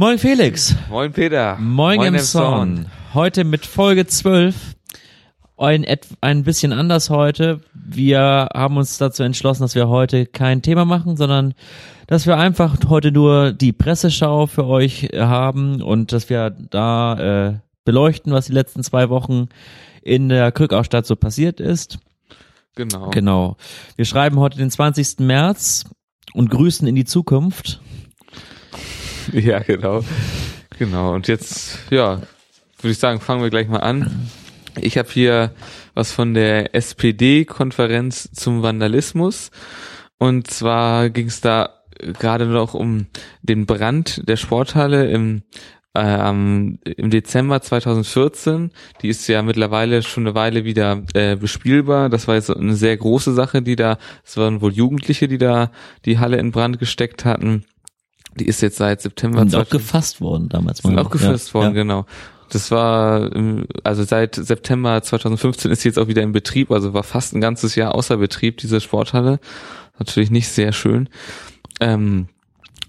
Moin Felix. Moin Peter. Moin, Moin im Zorn. Heute mit Folge 12. Ein, ein bisschen anders heute. Wir haben uns dazu entschlossen, dass wir heute kein Thema machen, sondern dass wir einfach heute nur die Presseschau für euch haben und dass wir da äh, beleuchten, was die letzten zwei Wochen in der Krückaustadt so passiert ist. Genau. Genau. Wir schreiben heute den 20. März und grüßen in die Zukunft. Ja, genau. Genau. Und jetzt, ja, würde ich sagen, fangen wir gleich mal an. Ich habe hier was von der SPD-Konferenz zum Vandalismus. Und zwar ging es da gerade noch um den Brand der Sporthalle im ähm, im Dezember 2014. Die ist ja mittlerweile schon eine Weile wieder äh, bespielbar. Das war jetzt eine sehr große Sache, die da, es waren wohl Jugendliche, die da die Halle in Brand gesteckt hatten. Die ist jetzt seit September. Sind auch gefasst worden damals. Sind auch gefasst ja, worden, ja. genau. Das war, also seit September 2015 ist sie jetzt auch wieder in Betrieb, also war fast ein ganzes Jahr außer Betrieb, diese Sporthalle. Natürlich nicht sehr schön. Ähm,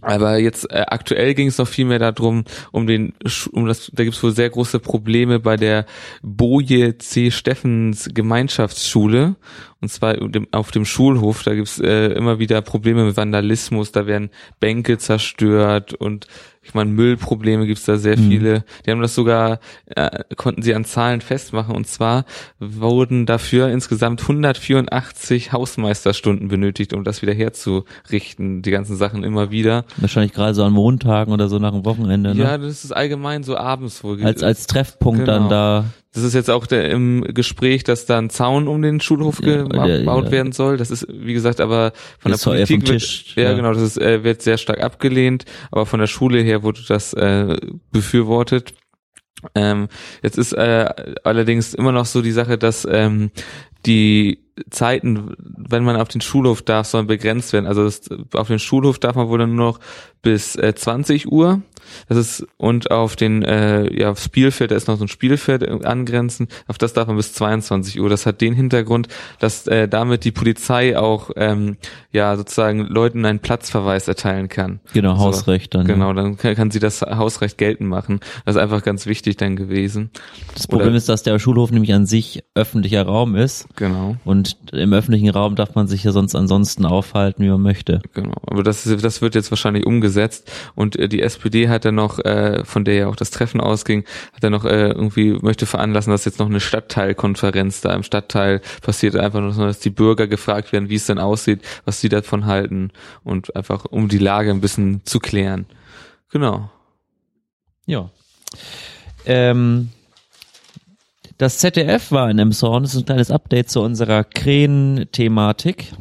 aber jetzt äh, aktuell ging es noch viel mehr darum, um den, um das, da gibt es wohl sehr große Probleme bei der Boje C. Steffens Gemeinschaftsschule. Und zwar auf dem Schulhof, da gibt es äh, immer wieder Probleme mit Vandalismus, da werden Bänke zerstört und ich meine, Müllprobleme gibt's da sehr mhm. viele. Die haben das sogar, äh, konnten sie an Zahlen festmachen. Und zwar wurden dafür insgesamt 184 Hausmeisterstunden benötigt, um das wieder herzurichten. Die ganzen Sachen immer wieder. Wahrscheinlich gerade so an Montagen oder so nach dem Wochenende. Ne? Ja, das ist allgemein so abends wohl. Als, als Treffpunkt genau. dann da. Das ist jetzt auch der, im Gespräch, dass da ein Zaun um den Schulhof ja, gebaut ja, werden soll. Das ist, wie gesagt, aber von das der Politik Tisch, wird, ja, genau, das ist, äh, wird sehr stark abgelehnt, aber von der Schule her wurde das äh, befürwortet. Ähm, jetzt ist äh, allerdings immer noch so die Sache, dass ähm, die Zeiten, wenn man auf den Schulhof darf, sollen begrenzt werden. Also das, auf den Schulhof darf man wohl dann nur noch bis äh, 20 Uhr. Das ist und auf den äh, ja Spielfeld, da ist noch so ein Spielfeld angrenzend. Auf das darf man bis 22 Uhr. Das hat den Hintergrund, dass äh, damit die Polizei auch ähm, ja sozusagen Leuten einen Platzverweis erteilen kann. Genau also, Hausrecht dann. Genau, dann kann, kann, sie das Hausrecht geltend machen. Das ist einfach ganz wichtig dann gewesen. Das Problem Oder, ist, dass der Schulhof nämlich an sich öffentlicher Raum ist. Genau. Und im öffentlichen Raum darf man sich ja sonst ansonsten aufhalten, wie man möchte. Genau, aber das, das wird jetzt wahrscheinlich umgesetzt und äh, die SPD hat dann noch, äh, von der ja auch das Treffen ausging, hat dann noch äh, irgendwie, möchte veranlassen, dass jetzt noch eine Stadtteilkonferenz da im Stadtteil passiert, einfach nur, dass die Bürger gefragt werden, wie es denn aussieht, was sie davon halten und einfach um die Lage ein bisschen zu klären. Genau. Ja. Ähm, das ZDF war in Emshorn, das ist ein kleines Update zu unserer Krähen-Thematik.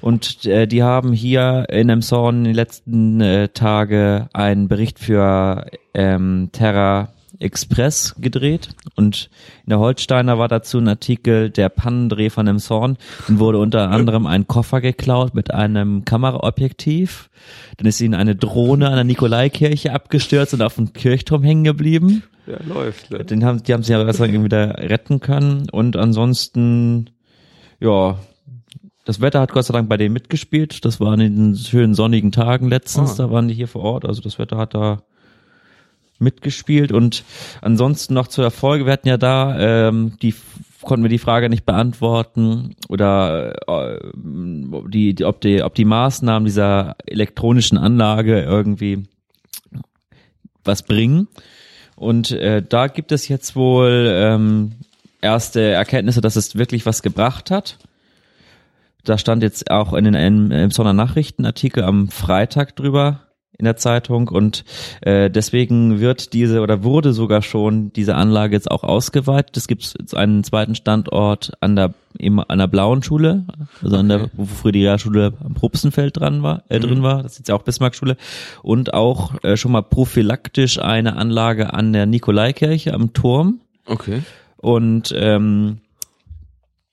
Und äh, die haben hier in Emshorn in den letzten äh, Tage einen Bericht für ähm, Terra Express gedreht und in der Holsteiner war dazu ein Artikel der Pannendreh von Emshorn. Dann wurde unter anderem ein Koffer geklaut mit einem Kameraobjektiv. Dann ist ihnen eine Drohne an der Nikolaikirche abgestürzt und auf dem Kirchturm hängen geblieben. Ja, läuft. Ne? Den haben, die haben sie ja irgendwie wieder retten können. Und ansonsten, ja, das Wetter hat Gott sei Dank bei denen mitgespielt. Das war in den schönen sonnigen Tagen letztens. Ah. Da waren die hier vor Ort. Also das Wetter hat da mitgespielt. Und ansonsten noch zur Erfolge. Wir hatten ja da ähm, die konnten wir die Frage nicht beantworten oder äh, die, die, ob die, ob die Maßnahmen dieser elektronischen Anlage irgendwie was bringen. Und äh, da gibt es jetzt wohl ähm, erste Erkenntnisse, dass es wirklich was gebracht hat. Da stand jetzt auch in den im Sondernachrichtenartikel am Freitag drüber in der Zeitung und äh, deswegen wird diese oder wurde sogar schon diese Anlage jetzt auch ausgeweitet. Es gibt jetzt einen zweiten Standort an der eben an der blauen Schule, also an der, wo früher die Realschule am Probstenfeld dran war, äh, drin mhm. war, das ist jetzt ja auch Bismarckschule und auch äh, schon mal prophylaktisch eine Anlage an der Nikolaikirche am Turm. Okay. Und ähm,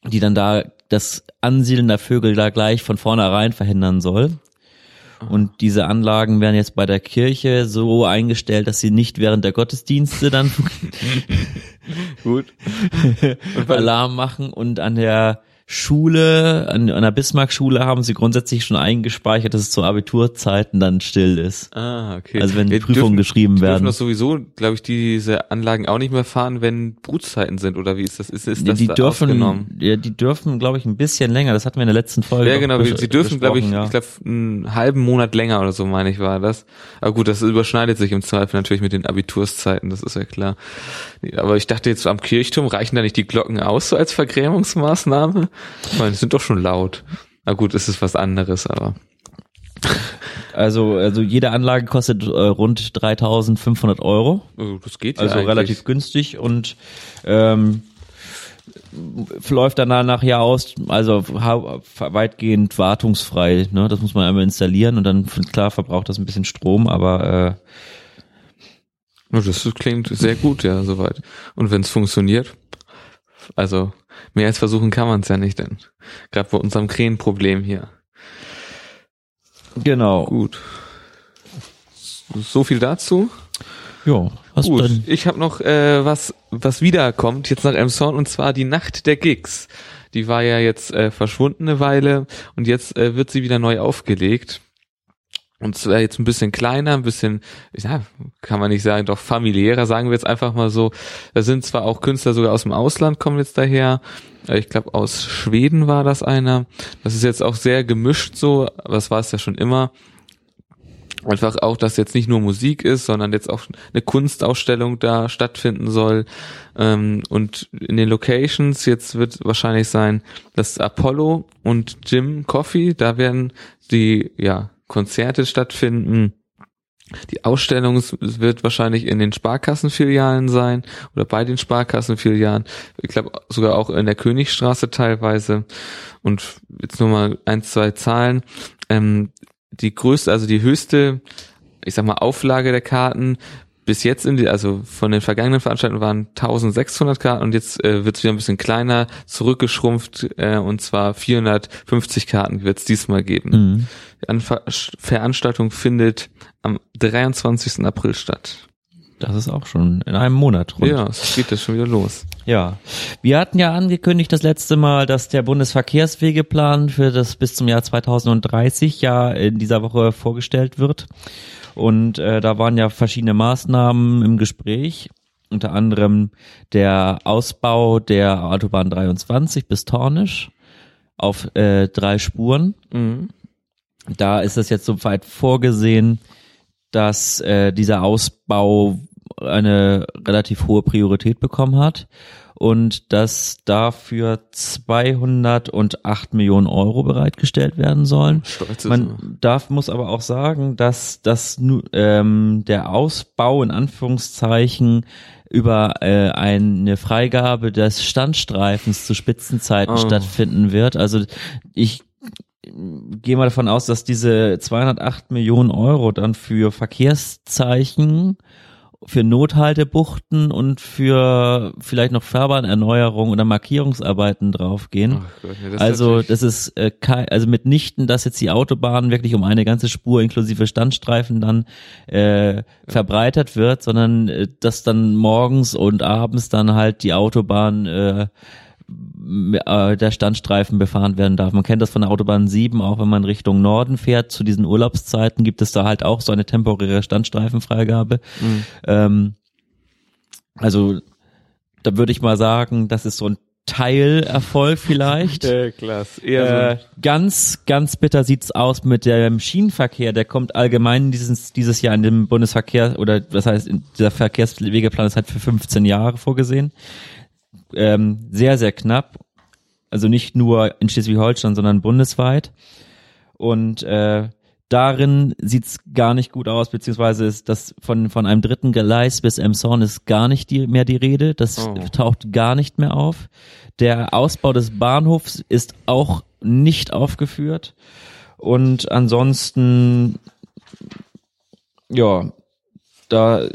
die dann da das Ansiedeln der Vögel da gleich von vornherein verhindern soll. Und diese Anlagen werden jetzt bei der Kirche so eingestellt, dass sie nicht während der Gottesdienste dann gut. Alarm machen und an der Schule, an, an der Bismarck-Schule haben sie grundsätzlich schon eingespeichert, dass es zu Abiturzeiten dann still ist. Ah, okay. Also wenn Ja, Prüfungen geschrieben die werden. dürfen das sowieso, glaube ich, diese Anlagen auch nicht mehr fahren, wenn Brutzeiten sind, oder wie ist das? Ist, ist das die da dürfen, ja, die dürfen, glaube ich, ein bisschen länger. Das hatten wir in der letzten Folge. Ja, genau. Sie dürfen, glaube ich, ja. ich glaube, einen halben Monat länger oder so, meine ich, war das. Aber gut, das überschneidet sich im Zweifel natürlich mit den Abiturszeiten, das ist ja klar. Aber ich dachte jetzt am Kirchturm reichen da nicht die Glocken aus so als Vergrämungsmaßnahme? Ich meine, die sind doch schon laut. Na gut, es ist was anderes, aber. Also, also jede Anlage kostet äh, rund 3.500 Euro. oh, Das geht ja Also eigentlich. relativ günstig und ähm, läuft dann nachher aus, also weitgehend wartungsfrei. Ne? Das muss man einmal installieren und dann klar verbraucht das ein bisschen Strom, aber äh, Ja, Das klingt sehr gut, ja, soweit. Und wenn es funktioniert, also mehr als versuchen kann man es ja nicht, denn gerade bei unserem Krähenproblem hier. genau. Gut. So viel dazu. Ja, hast Gut. dann Ich habe noch äh, was, was wiederkommt jetzt nach Elmshorn und zwar die Nacht der Gigs. Die war ja jetzt äh, verschwunden eine Weile und jetzt äh, wird sie wieder neu aufgelegt. Und zwar jetzt ein bisschen kleiner, ein bisschen, ja, kann man nicht sagen, doch familiärer, sagen wir jetzt einfach mal so. Da sind zwar auch Künstler sogar aus dem Ausland kommen jetzt daher. Ich glaube, aus Schweden war das einer. Das ist jetzt auch sehr gemischt so, aber das war es ja schon immer. Einfach auch, dass jetzt nicht nur Musik ist, sondern jetzt auch eine Kunstausstellung da stattfinden soll. Ähm, und in den Locations jetzt wird wahrscheinlich sein, das Apollo und Jim Coffee, da werden die ja Konzerte stattfinden. Die Ausstellung wird wahrscheinlich in den Sparkassenfilialen sein oder bei den Sparkassenfilialen. Ich glaube sogar auch in der Königstraße teilweise. Und jetzt nur mal ein, zwei Zahlen. Ähm, die größte, also die höchste, ich sag mal, Auflage der Karten bis jetzt in die, also von den vergangenen Veranstaltungen waren 1600 Karten und jetzt äh, wird es wieder ein bisschen kleiner, zurückgeschrumpft äh, und zwar 450 Karten wird es diesmal geben. Mhm. Die Anver Veranstaltung findet am 23. April statt. Das ist auch schon in einem Monat rund. Ja, es geht jetzt schon wieder los. Ja, wir hatten ja angekündigt das letzte Mal, dass der Bundesverkehrswegeplan für das bis zum Jahr 2030 ja in dieser Woche vorgestellt wird. Und äh, da waren ja verschiedene Maßnahmen im Gespräch, unter anderem der Ausbau der Autobahn 23 bis Tornisch auf äh, drei Spuren. Mhm. Da ist es jetzt soweit vorgesehen, dass äh, dieser Ausbau eine relativ hohe Priorität bekommen hat und dass dafür 208 Millionen Euro bereitgestellt werden sollen. Stolz ist. Man darf, muss aber auch sagen, dass das nu- ähm, der Ausbau in Anführungszeichen über äh, eine Freigabe des Standstreifens zu Spitzenzeiten Oh. stattfinden wird. Also ich gehe mal davon aus, dass diese 208 Millionen Euro dann für Verkehrszeichen, für Nothaltebuchten und für vielleicht noch Fahrbahnerneuerung oder Markierungsarbeiten draufgehen. Ach Gott, ja, das ist also natürlich- das ist äh, kei- also mitnichten, dass jetzt die Autobahn wirklich um eine ganze Spur inklusive Standstreifen dann äh, verbreitert wird, sondern äh, dass dann morgens und abends dann halt die Autobahn äh, äh, der Standstreifen befahren werden darf. Man kennt das von der Autobahn 7, auch wenn man Richtung Norden fährt, zu diesen Urlaubszeiten gibt es da halt auch so eine temporäre Standstreifenfreigabe. Mhm. Ähm, also da würde ich mal sagen, das ist so ein Teilerfolg vielleicht. Ja, klasse. Eher Äh, ganz, ganz bitter sieht's aus mit dem Schienenverkehr. Der kommt allgemein dieses, dieses Jahr in dem Bundesverkehr oder das heißt, in dieser Verkehrswegeplan ist halt für 15 Jahre vorgesehen. Ähm, sehr, sehr knapp. Also nicht nur in Schleswig-Holstein, sondern bundesweit. Und äh, darin sieht's gar nicht gut aus, beziehungsweise ist das von, von einem dritten Gleis bis Emshorn ist gar nicht die, mehr die Rede. Das Oh. taucht gar nicht mehr auf. Der Ausbau des Bahnhofs ist auch nicht aufgeführt. Und ansonsten, ja, da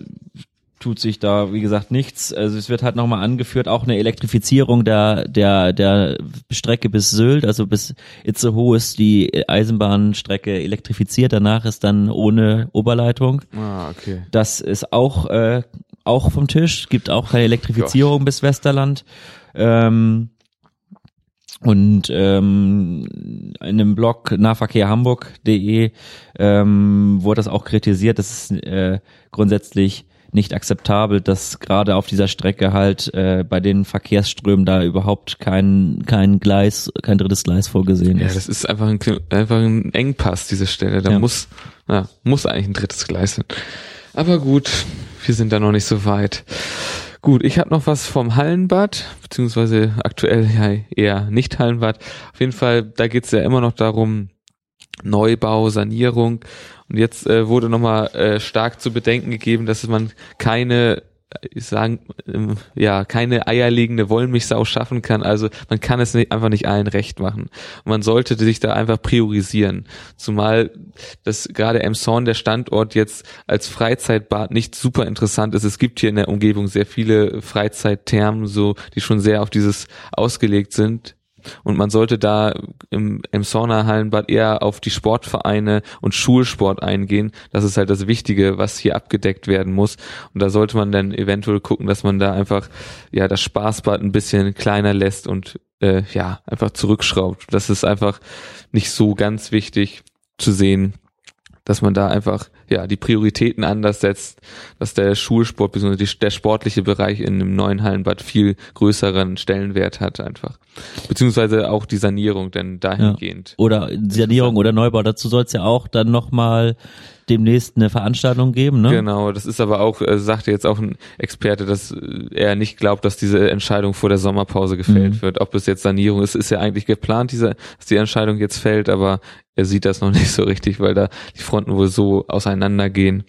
tut sich da, wie gesagt, nichts. Also es wird halt nochmal angeführt, auch eine Elektrifizierung der, der, der Strecke bis Sylt, also bis Itzehoe ist die Eisenbahnstrecke elektrifiziert, danach ist dann ohne Oberleitung. Ah, okay. Das ist auch, äh, auch vom Tisch, gibt auch keine Elektrifizierung bis Westerland. Ähm, Und ähm, in einem Blog nahverkehrhamburg.de ähm, wurde das auch kritisiert, dass es äh, grundsätzlich nicht akzeptabel, dass gerade auf dieser Strecke halt äh, bei den Verkehrsströmen da überhaupt kein kein Gleis, kein drittes Gleis vorgesehen Ja, ist. das ist einfach ein, einfach ein Engpass, diese Stelle. Da Ja. muss, ja, muss eigentlich ein drittes Gleis hin. Aber gut, wir sind da noch nicht so weit. Gut, ich habe noch was vom Hallenbad, beziehungsweise aktuell ja eher nicht Hallenbad. Auf jeden Fall, da geht's ja immer noch darum, Neubau, Sanierung. Und jetzt äh, wurde nochmal äh, stark zu bedenken gegeben, dass man keine äh, ich sagen, ähm, ja, keine eierlegende Wollmilchsau schaffen kann. Also man kann es nicht, einfach nicht allen recht machen. Und man sollte sich da einfach priorisieren. Zumal dass gerade Emshorn, der Standort jetzt als Freizeitbad nicht super interessant ist. Es gibt hier in der Umgebung sehr viele Freizeitthermen, so, die schon sehr auf dieses ausgelegt sind. Und man sollte da im, im Sauna-Hallenbad eher auf die Sportvereine und Schulsport eingehen. Das ist halt das Wichtige, was hier abgedeckt werden muss. Und da sollte man dann eventuell gucken, dass man da einfach ja das Spaßbad ein bisschen kleiner lässt und äh, ja einfach zurückschraubt. Das ist einfach nicht so ganz wichtig zu sehen, dass man da einfach ja die Prioritäten anders setzt, dass der Schulsport bzw. der sportliche Bereich in einem neuen Hallenbad viel größeren Stellenwert hat einfach. Beziehungsweise auch die Sanierung, denn dahingehend. Oder Sanierung oder Neubau. Dazu soll es ja auch dann nochmal demnächst eine Veranstaltung geben, ne? Genau, das ist aber auch, äh, sagte jetzt auch ein Experte, dass äh, er nicht glaubt, dass diese Entscheidung vor der Sommerpause gefällt Mhm. wird. Ob es jetzt Sanierung ist, ist ja eigentlich geplant, diese, dass die Entscheidung jetzt fällt, aber er sieht das noch nicht so richtig, weil da die Fronten wohl so auseinandergehen.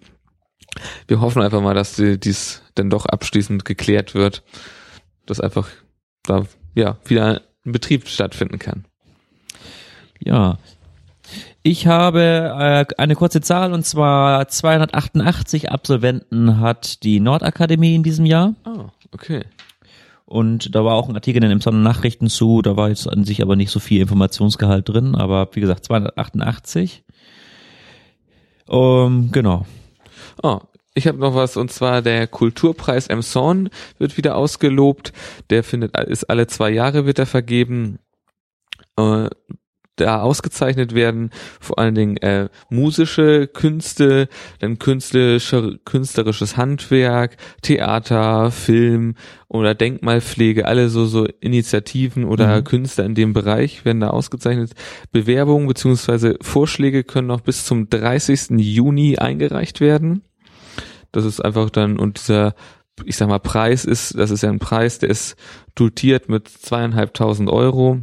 Wir hoffen einfach mal, dass die, dies dann doch abschließend geklärt wird, dass einfach da ja wieder ein Betrieb stattfinden kann. Ja. Ich habe äh, eine kurze Zahl und zwar 288 Absolventen hat die Nordakademie in diesem Jahr. Oh, okay. Und da war auch ein Artikel in den Sonnennachrichten zu, da war jetzt an sich aber nicht so viel Informationsgehalt drin, aber wie gesagt 288. Um, genau. Oh, ich habe noch was und zwar der Kulturpreis Emshorn wird wieder ausgelobt. Der findet ist alle zwei Jahre wird er vergeben. Äh, da ausgezeichnet werden vor allen Dingen äh, musische Künste, dann künstlerische, künstlerisches Handwerk, Theater, Film oder Denkmalpflege, alle so so Initiativen oder Mhm. Künstler in dem Bereich werden da ausgezeichnet. Bewerbungen beziehungsweise Vorschläge können noch bis zum 30. Juni eingereicht werden. Das ist einfach dann, und dieser, ich sag mal, Preis ist, das ist ja ein Preis, der ist dotiert mit zweieinhalbtausend Euro.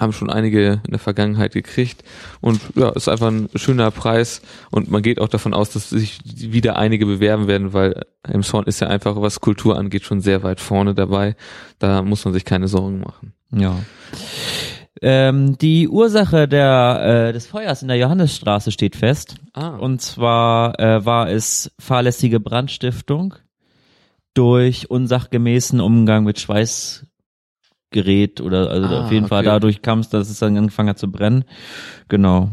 Haben schon einige in der Vergangenheit gekriegt. Und ja, ist einfach ein schöner Preis. Und man geht auch davon aus, dass sich wieder einige bewerben werden, weil Emshorn ist ja einfach, was Kultur angeht, schon sehr weit vorne dabei. Da muss man sich keine Sorgen machen. Ja. Ähm, die Ursache der, äh, des Feuers in der Johannesstraße steht fest. Ah. Und zwar äh, war es fahrlässige Brandstiftung durch unsachgemäßen Umgang mit Schweißgerät oder also Ah, auf jeden Fall okay. dadurch kam es, dass es dann angefangen hat zu brennen. Genau.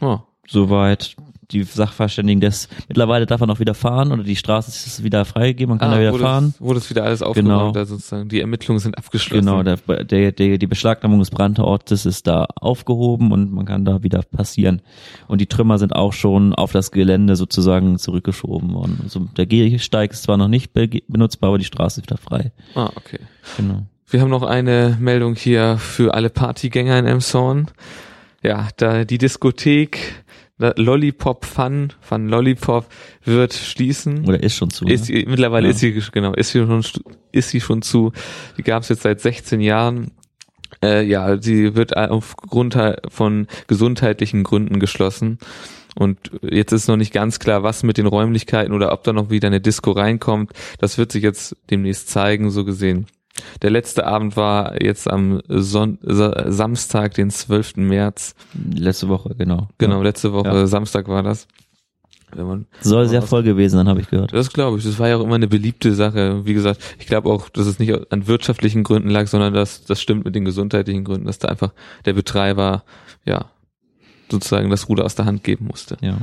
oh. Soweit die Sachverständigen des mittlerweile darf man auch wieder fahren oder die Straße ist wieder freigegeben, man kann da wieder Ah, wurde, fahren. Wurde es wieder alles Genau. aufgeräumt, da sozusagen die Ermittlungen sind abgeschlossen. Genau, der, der, der, die Beschlagnahmung des Brandortes ist da aufgehoben und man kann da wieder passieren. Und die Trümmer sind auch schon auf das Gelände sozusagen zurückgeschoben worden. Also der Gehsteig ist zwar noch nicht be benutzbar, aber die Straße ist wieder frei. Ah, okay. Genau. Wir haben noch eine Meldung hier für alle Partygänger in Emshorn. Ja, da die Diskothek Lollipop Fun, Fun Lollipop wird schließen. Oder ist schon zu. Ist ne? mittlerweile Ja. ist sie genau, ist sie schon ist sie schon zu. Die gab es jetzt seit 16 Jahren. Äh, ja, sie wird aufgrund von gesundheitlichen Gründen geschlossen. Und jetzt ist noch nicht ganz klar, was mit den Räumlichkeiten oder ob da noch wieder eine Disco reinkommt. Das wird sich jetzt demnächst zeigen, so gesehen. Der letzte Abend war jetzt am Son Sa Samstag, den 12. März. Letzte Woche, genau. Genau, letzte Woche, Ja. Samstag war das. Man Soll sehr voll gewesen sein, habe ich gehört. das glaube ich. Das war ja auch immer eine beliebte Sache. Wie gesagt, ich glaube auch, dass es nicht an wirtschaftlichen Gründen lag, sondern dass das stimmt mit den gesundheitlichen Gründen, dass da einfach der Betreiber ja sozusagen das Ruder aus der Hand geben musste. Ja.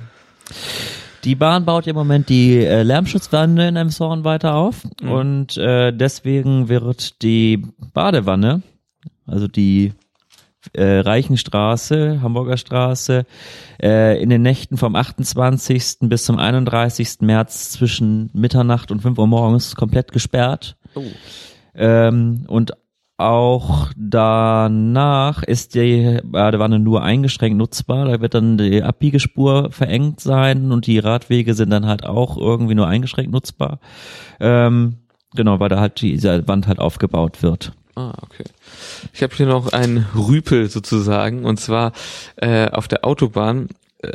Die Bahn baut im Moment die äh, Lärmschutzwanne in Emshorn weiter auf Mhm. und äh, deswegen wird die Badewanne, also die äh, Reichenstraße, Hamburger Straße, äh, in den Nächten vom 28. bis zum 31. März zwischen Mitternacht und 5 Uhr morgens komplett gesperrt. Oh. Ähm, und auch danach ist die Badewanne nur eingeschränkt nutzbar. Da wird dann die Abbiegespur verengt sein und die Radwege sind dann halt auch irgendwie nur eingeschränkt nutzbar. Ähm, genau, weil da halt diese Wand halt aufgebaut wird. Ah, okay. Ich habe hier noch einen Rüpel sozusagen und zwar äh, auf der Autobahn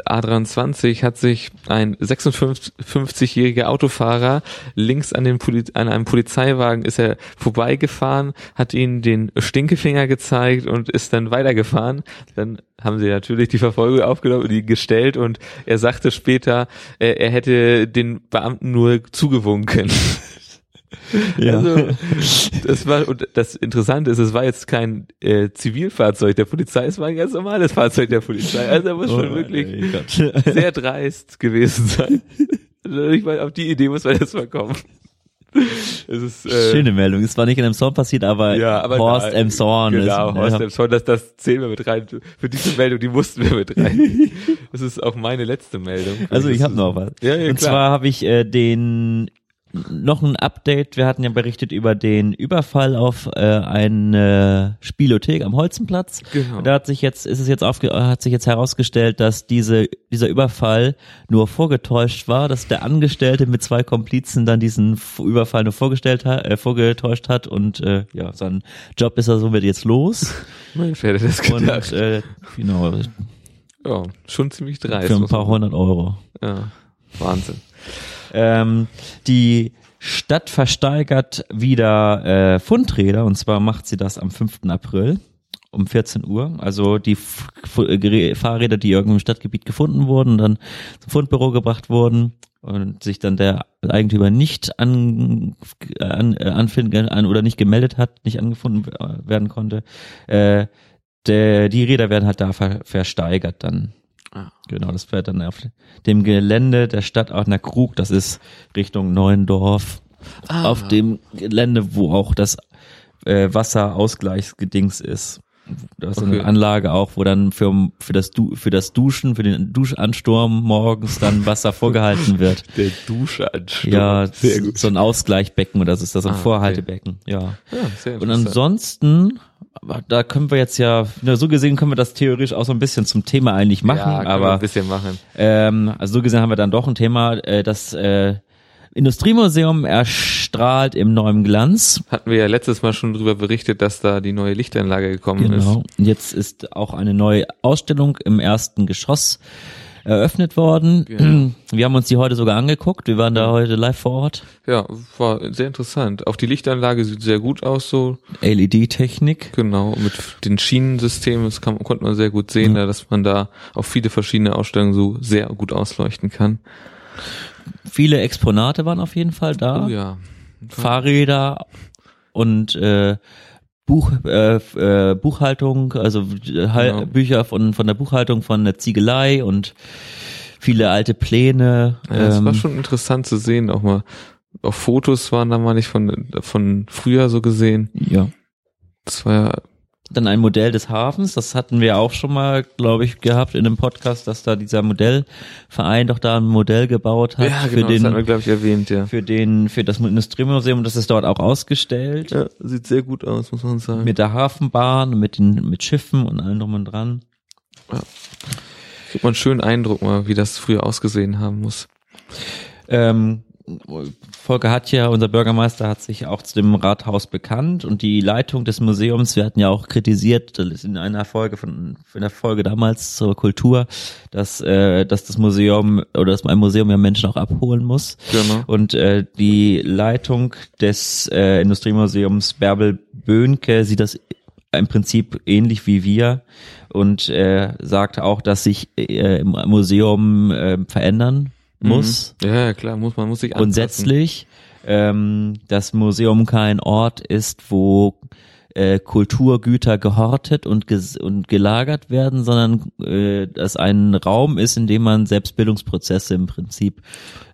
A23 hat sich ein 56-jähriger Autofahrer links an, den Poli an einem Polizeiwagen ist er vorbeigefahren, hat ihnen den Stinkefinger gezeigt und ist dann weitergefahren. Dann haben sie natürlich die Verfolgung aufgenommen ihn gestellt und er sagte später, äh, er hätte den Beamten nur zugewunken. Also, das war, und das Interessante ist, es war jetzt kein äh, Zivilfahrzeug der Polizei, es war ein ganz normales Fahrzeug der Polizei. Also er muss schon Oh, wirklich ey sehr dreist gewesen sein. Also ich meine, auf die Idee muss man jetzt mal kommen. Es ist, äh, Schöne Meldung. Es war nicht in Emshorn passiert, aber, ja, aber Horst nein, Emshorn Genau, ist, Horst ja. Emshorn, das, das zählen wir mit rein. Für diese Meldung, die mussten wir mit rein. Das ist auch meine letzte Meldung. Also ich habe noch was. Ja, ja, Und klar. zwar habe ich äh, den noch ein Update. Wir hatten ja berichtet über den Überfall auf äh, eine Spielothek am Holzenplatz. Genau. Und da hat sich jetzt ist es jetzt aufge hat sich jetzt herausgestellt, dass diese dieser Überfall nur vorgetäuscht war, dass der Angestellte mit zwei Komplizen dann diesen Überfall nur vorgestellt hat, äh, vorgetäuscht hat und äh, ja, sein Job ist er somit jetzt los. Mein Pferd das gedacht. und äh, genau ja, schon ziemlich dreist. für ein paar hundert Euro. Ja, Wahnsinn. Ähm, die Stadt versteigert wieder äh, Fundräder und zwar macht sie das am 5. April um 14 Uhr. Also die F F Fahrräder, die irgendwo im Stadtgebiet gefunden wurden, dann zum Fundbüro gebracht wurden und sich dann der Eigentümer nicht an, an, äh, anfinden an oder nicht gemeldet hat, nicht angefunden äh, werden konnte. Äh, der, die Räder werden halt da ver versteigert dann. Ah. Genau, das wäre dann auf dem Gelände der Stadt Aachener Krug, das ist Richtung Neuendorf. Ah. Auf dem Gelände, wo auch das äh, Wasserausgleichsgedings ist. Da ist Okay. eine Anlage auch, wo dann für, für, das du für das Duschen, für den Duschansturm morgens dann Wasser vorgehalten wird. Der Duschanstoß. Ja, sehr gut. so ein Ausgleichbecken oder so ist das ein Ah, okay. Vorhaltebecken, ja. Ja, sehr Und ansonsten, da können wir jetzt ja, so gesehen können wir das theoretisch auch so ein bisschen zum Thema eigentlich machen, ja, aber ein bisschen machen. ähm, also so gesehen haben wir dann doch ein Thema, äh, das äh, Industriemuseum erstrahlt im neuen Glanz. Hatten wir ja letztes Mal schon drüber berichtet, dass da die neue Lichtanlage gekommen Genau. ist. Und jetzt ist auch eine neue Ausstellung im ersten Geschoss eröffnet worden. Genau. Wir haben uns die heute sogar angeguckt. Wir waren da heute live vor Ort. Ja, war sehr interessant. Auch die Lichtanlage sieht sehr gut aus, so LED-Technik. genau mit den Schienensystemen. Das kann, konnte man sehr gut sehen, da, dass man da auf viele verschiedene Ausstellungen so sehr gut ausleuchten kann. Viele Exponate waren auf jeden Fall da. Oh ja. Fahrräder und äh, Buch, äh, äh, Buchhaltung, also äh, Hal- Genau. Bücher von, von der Buchhaltung von der Ziegelei und viele alte Pläne. Ja, es ähm, war schon interessant zu sehen, auch mal. Auch Fotos waren da mal nicht von, von früher so gesehen. ja. Das war ja, Dann ein Modell des Hafens, das hatten wir auch schon mal, glaube ich, gehabt in einem Podcast, dass da dieser Modellverein doch da ein Modell gebaut hat ja für genau, das hatten wir, den glaube ich, erwähnt, ja. für den für das Industriemuseum das ist dort auch ausgestellt Ja, sieht sehr gut aus, muss man sagen. mit der Hafenbahn, mit den mit Schiffen und allem drum und dran. Kriegt man einen schönen Eindruck mal, wie das früher ausgesehen haben muss. Ähm, Volker hat ja, unser Bürgermeister hat sich auch zu dem Rathaus bekannt und die Leitung des Museums, wir hatten ja auch kritisiert, das ist in einer Folge von, in der Folge damals zur Kultur, dass, äh, dass das Museum oder dass ein Museum ja Menschen auch abholen muss. Genau. Und äh, die Leitung des äh, Industriemuseums Bärbel Böhnke sieht das im Prinzip ähnlich wie wir und äh, sagt auch, dass sich äh, im Museum äh, verändern muss Mhm. Ja, ja, klar, muss man muss sich anpassen. grundsätzlich ähm, das Museum kein Ort ist, wo äh, Kulturgüter gehortet und, ges und gelagert werden, sondern äh, dass ein Raum ist, in dem man Selbstbildungsprozesse im Prinzip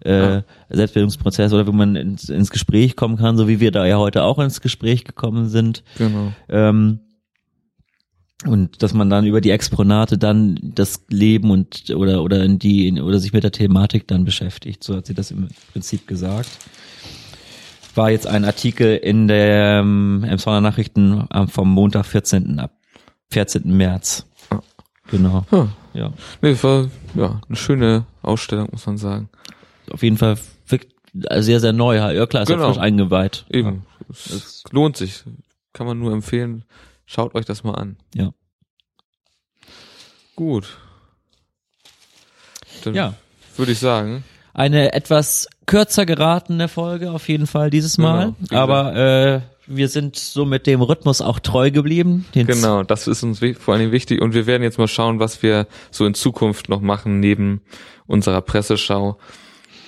äh, ja. Selbstbildungsprozesse oder wo man ins, ins Gespräch kommen kann, so wie wir da ja heute auch ins Gespräch gekommen sind. Genau. Ähm, und dass man dann über die Exponate dann das Leben und oder oder in die in, oder sich mit der Thematik dann beschäftigt. So hat sie das im Prinzip gesagt. War jetzt ein Artikel in der ähm, Emsonner Nachrichten vom Montag 14. ab 14. März. Ah. Genau. Ja. ja. Nee, war ja eine schöne Ausstellung, muss man sagen. Auf jeden Fall sehr, sehr neu. Ja klar, ist genau. ja frisch eingeweiht. Eben. Ja. Es lohnt sich. Kann man nur empfehlen. Schaut euch das mal an. Ja. Gut. Dann ja. Würde ich sagen. Eine etwas kürzer geratene Folge auf jeden Fall dieses Mal. Genau, aber äh, wir sind so mit dem Rhythmus auch treu geblieben. Genau, das ist uns vor allen Dingen wichtig. Und wir werden jetzt mal schauen, was wir so in Zukunft noch machen neben unserer Presseschau.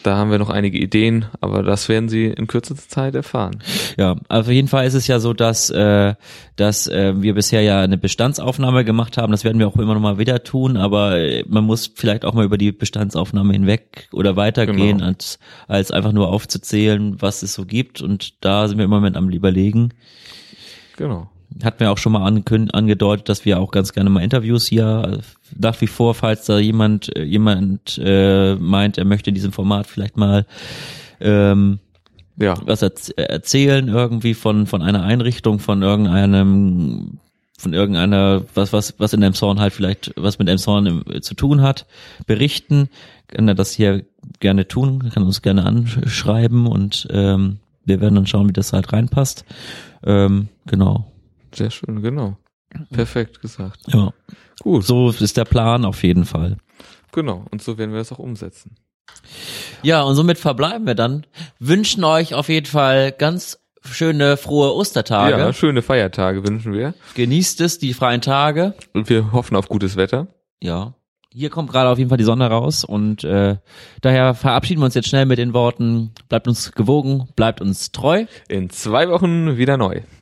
Da haben wir noch einige Ideen, aber das werden Sie in kürzester Zeit erfahren. Ja, auf jeden Fall ist es ja so, dass, äh, dass äh, wir bisher ja eine Bestandsaufnahme gemacht haben. Das werden wir auch immer noch mal wieder tun, aber äh, man muss vielleicht auch mal über die Bestandsaufnahme hinweg oder weitergehen, genau. als, als einfach nur aufzuzählen, was es so gibt. Und da sind wir im Moment am überlegen. Genau hat mir auch schon mal angedeutet, dass wir auch ganz gerne mal Interviews hier nach wie vor, falls da jemand äh, jemand äh, meint, er möchte in diesem Format vielleicht mal ähm, ja. was erzählen irgendwie von von einer Einrichtung, von irgendeinem von irgendeiner was was was in Emshorn halt vielleicht was mit Emshorn zu tun hat, berichten, kann er das hier gerne tun, kann uns gerne anschreiben und ähm, wir werden dann schauen, wie das halt reinpasst. Ähm, genau. Sehr schön, genau. Perfekt gesagt. Ja. Gut. So ist der Plan auf jeden Fall. Genau. Und so werden wir das auch umsetzen. Ja, und somit verbleiben wir dann. Wünschen euch auf jeden Fall ganz schöne, frohe Ostertage. Ja, schöne Feiertage wünschen wir. Genießt es, die freien Tage. Und wir hoffen auf gutes Wetter. Ja. Hier kommt gerade auf jeden Fall die Sonne raus und äh, daher verabschieden wir uns jetzt schnell mit den Worten, bleibt uns gewogen, bleibt uns treu. In zwei Wochen wieder neu.